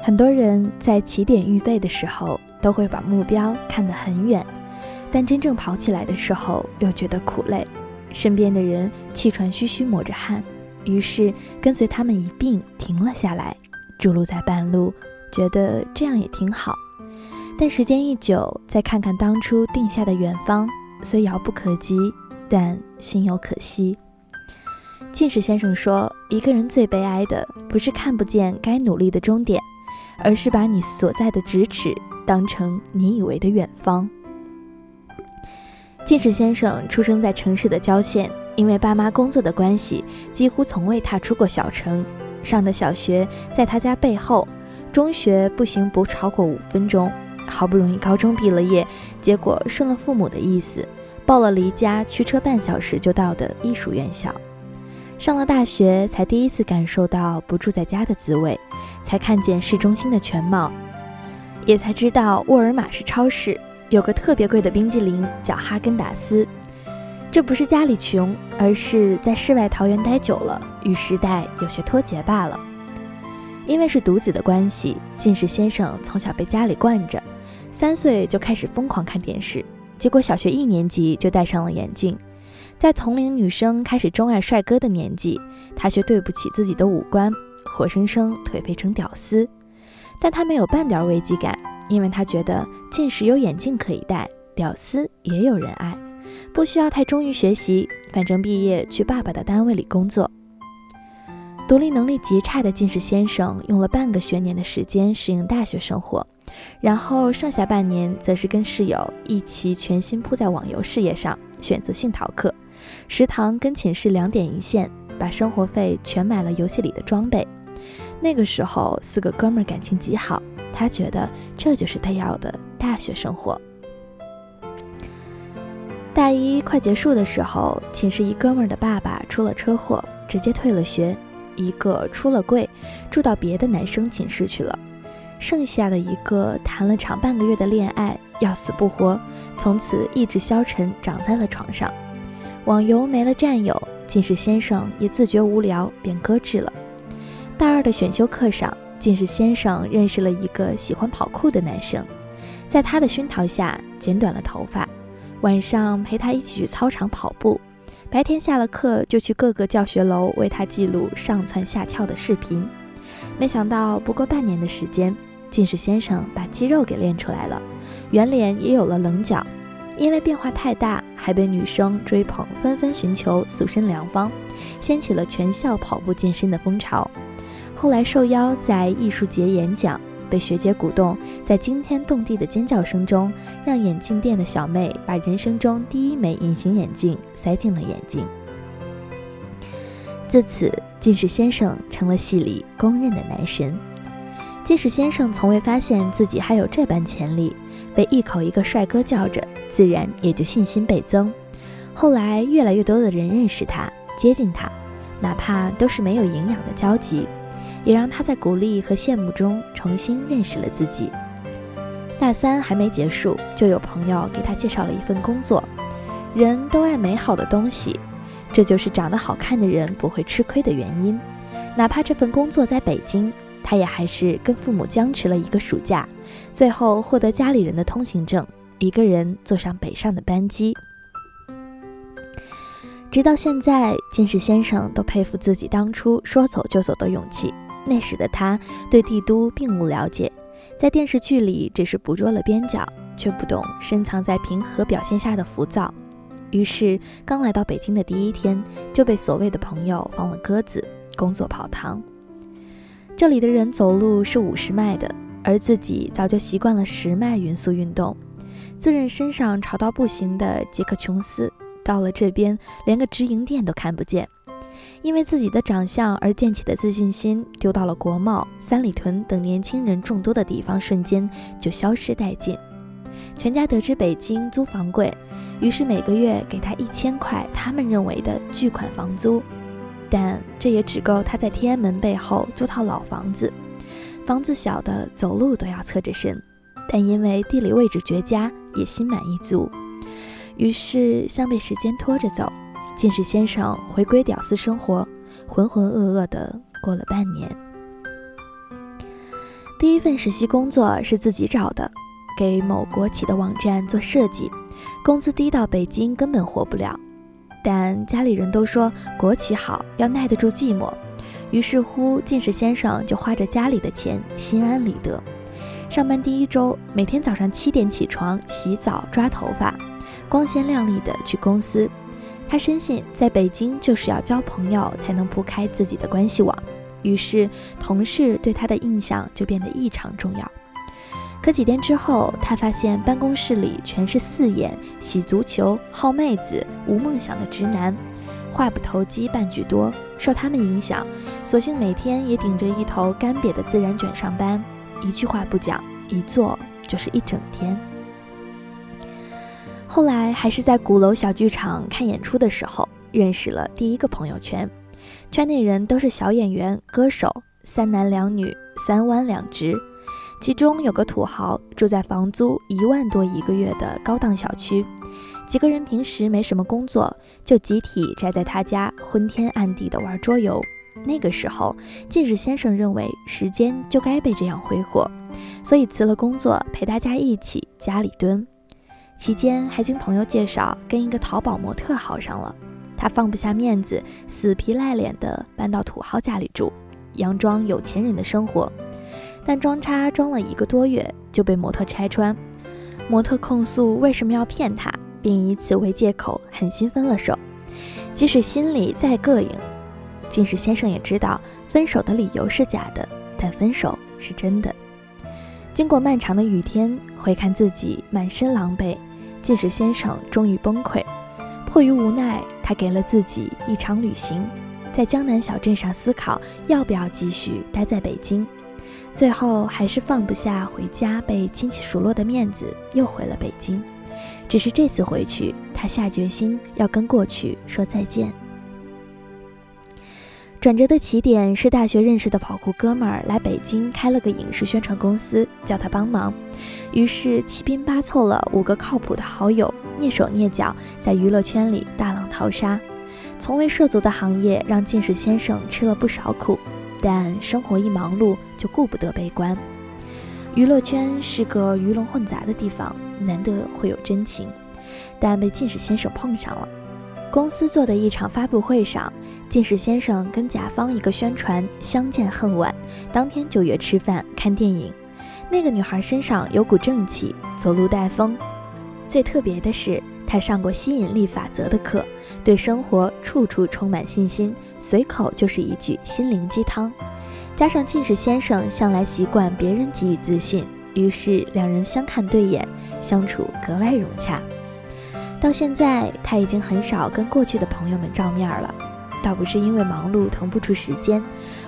很多人在起点预备的时候，都会把目标看得很远，但真正跑起来的时候，又觉得苦累。身边的人气喘吁吁，抹着汗，于是跟随他们一并停了下来，驻路在半路，觉得这样也挺好。但时间一久，再看看当初定下的远方，虽遥不可及，但心有可惜。近视先生说：“一个人最悲哀的，不是看不见该努力的终点，而是把你所在的咫尺当成你以为的远方。”近视先生出生在城市的郊县，因为爸妈工作的关系，几乎从未踏出过小城。上的小学在他家背后，中学步行不超过五分钟。好不容易高中毕了业，结果顺了父母的意思，报了离家驱车半小时就到的艺术院校。上了大学，才第一次感受到不住在家的滋味，才看见市中心的全貌，也才知道沃尔玛是超市。有个特别贵的冰激凌叫哈根达斯，这不是家里穷，而是在世外桃源待久了，与时代有些脱节罢了。因为是独子的关系，近视先生从小被家里惯着，三岁就开始疯狂看电视，结果小学一年级就戴上了眼镜。在同龄女生开始钟爱帅哥的年纪，他却对不起自己的五官，活生生颓废成屌丝。但他没有半点危机感。因为他觉得近视有眼镜可以戴，屌丝也有人爱，不需要太忠于学习，反正毕业去爸爸的单位里工作。独立能力极差的近视先生用了半个学年的时间适应大学生活，然后剩下半年则是跟室友一起全心扑在网游事业上，选择性逃课，食堂跟寝室两点一线，把生活费全买了游戏里的装备。那个时候四个哥们儿感情极好。他觉得这就是他要的大学生活。大一快结束的时候，寝室一哥们儿的爸爸出了车祸，直接退了学。一个出了柜，住到别的男生寝室去了。剩下的一个谈了场半个月的恋爱，要死不活，从此意志消沉，长在了床上。网游没了战友，近视先生也自觉无聊，便搁置了。大二的选修课上。近视先生认识了一个喜欢跑酷的男生，在他的熏陶下剪短了头发，晚上陪他一起去操场跑步，白天下了课就去各个教学楼为他记录上蹿下跳的视频。没想到不过半年的时间，近视先生把肌肉给练出来了，圆脸也有了棱角。因为变化太大，还被女生追捧，纷纷寻求塑身良方，掀起了全校跑步健身的风潮。后来受邀在艺术节演讲，被学姐鼓动，在惊天动地的尖叫声中，让眼镜店的小妹把人生中第一枚隐形眼镜塞进了眼睛。自此，近视先生成了戏里公认的男神。即使先生从未发现自己还有这般潜力，被一口一个帅哥叫着，自然也就信心倍增。后来，越来越多的人认识他，接近他，哪怕都是没有营养的交集。也让他在鼓励和羡慕中重新认识了自己。大三还没结束，就有朋友给他介绍了一份工作。人都爱美好的东西，这就是长得好看的人不会吃亏的原因。哪怕这份工作在北京，他也还是跟父母僵持了一个暑假，最后获得家里人的通行证，一个人坐上北上的班机。直到现在，近视先生都佩服自己当初说走就走的勇气。那时的他对帝都并无了解，在电视剧里只是捕捉了边角，却不懂深藏在平和表现下的浮躁。于是，刚来到北京的第一天就被所谓的朋友放了鸽子，工作跑堂。这里的人走路是五十迈的，而自己早就习惯了十迈匀速运动，自认身上潮到不行的杰克琼斯，到了这边连个直营店都看不见。因为自己的长相而建起的自信心，丢到了国贸、三里屯等年轻人众多的地方，瞬间就消失殆尽。全家得知北京租房贵，于是每个月给他一千块，他们认为的巨款房租。但这也只够他在天安门背后租套老房子，房子小的走路都要侧着身，但因为地理位置绝佳，也心满意足。于是像被时间拖着走。近视先生回归屌丝生活，浑浑噩噩的过了半年。第一份实习工作是自己找的，给某国企的网站做设计，工资低到北京根本活不了。但家里人都说国企好，要耐得住寂寞。于是乎，近视先生就花着家里的钱，心安理得。上班第一周，每天早上七点起床，洗澡、抓头发，光鲜亮丽的去公司。他深信，在北京就是要交朋友，才能铺开自己的关系网。于是，同事对他的印象就变得异常重要。可几天之后，他发现办公室里全是四眼、喜足球、好妹子、无梦想的直男，话不投机半句多。受他们影响，索性每天也顶着一头干瘪的自然卷上班，一句话不讲，一坐就是一整天。后来还是在鼓楼小剧场看演出的时候，认识了第一个朋友圈，圈内人都是小演员、歌手，三男两女，三弯两直。其中有个土豪住在房租一万多一个月的高档小区，几个人平时没什么工作，就集体宅在他家，昏天暗地的玩桌游。那个时候，近视先生认为时间就该被这样挥霍，所以辞了工作，陪大家一起家里蹲。期间还经朋友介绍跟一个淘宝模特好上了，他放不下面子，死皮赖脸的搬到土豪家里住，佯装有钱人的生活。但装叉装了一个多月就被模特拆穿，模特控诉为什么要骗他，并以此为借口狠心分了手。即使心里再膈应，近视先生也知道分手的理由是假的，但分手是真的。经过漫长的雨天，回看自己满身狼狈，近视先生终于崩溃。迫于无奈，他给了自己一场旅行，在江南小镇上思考要不要继续待在北京。最后还是放不下回家被亲戚数落的面子，又回了北京。只是这次回去，他下决心要跟过去说再见。转折的起点是大学认识的跑酷哥们儿来北京开了个影视宣传公司，叫他帮忙。于是七拼八凑了五个靠谱的好友，蹑手蹑脚在娱乐圈里大浪淘沙。从未涉足的行业让近视先生吃了不少苦。但生活一忙碌，就顾不得悲观。娱乐圈是个鱼龙混杂的地方，难得会有真情，但被近视先生碰上了。公司做的一场发布会上，近视先生跟甲方一个宣传相见恨晚，当天就约吃饭看电影。那个女孩身上有股正气，走路带风。最特别的是。他上过吸引力法则的课，对生活处处充满信心，随口就是一句心灵鸡汤。加上近视先生向来习惯别人给予自信，于是两人相看对眼，相处格外融洽。到现在，他已经很少跟过去的朋友们照面了，倒不是因为忙碌腾不出时间，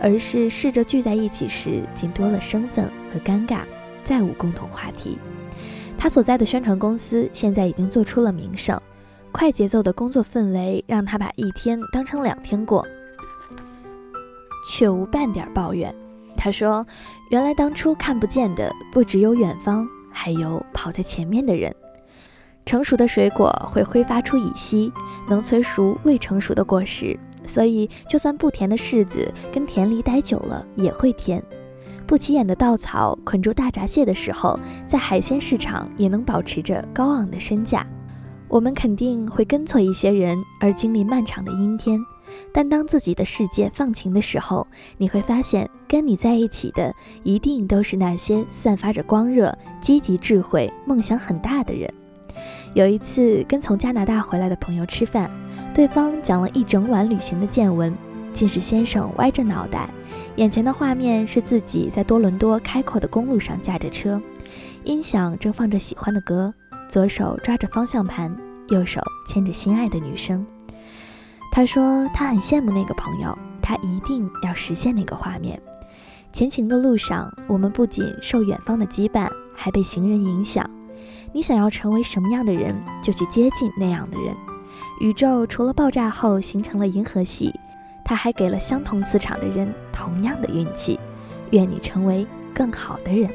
而是试着聚在一起时，竟多了生分和尴尬，再无共同话题。他所在的宣传公司现在已经做出了名声，快节奏的工作氛围让他把一天当成两天过，却无半点抱怨。他说：“原来当初看不见的不只有远方，还有跑在前面的人。成熟的水果会挥发出乙烯，能催熟未成熟的果实，所以就算不甜的柿子跟田里待久了也会甜。”不起眼的稻草捆住大闸蟹的时候，在海鲜市场也能保持着高昂的身价。我们肯定会跟错一些人而经历漫长的阴天，但当自己的世界放晴的时候，你会发现跟你在一起的一定都是那些散发着光热、积极、智慧、梦想很大的人。有一次跟从加拿大回来的朋友吃饭，对方讲了一整晚旅行的见闻，近视先生歪着脑袋。眼前的画面是自己在多伦多开阔的公路上驾着车，音响正放着喜欢的歌，左手抓着方向盘，右手牵着心爱的女生。他说他很羡慕那个朋友，他一定要实现那个画面。前行的路上，我们不仅受远方的羁绊，还被行人影响。你想要成为什么样的人，就去接近那样的人。宇宙除了爆炸后形成了银河系。他还给了相同磁场的人同样的运气，愿你成为更好的人。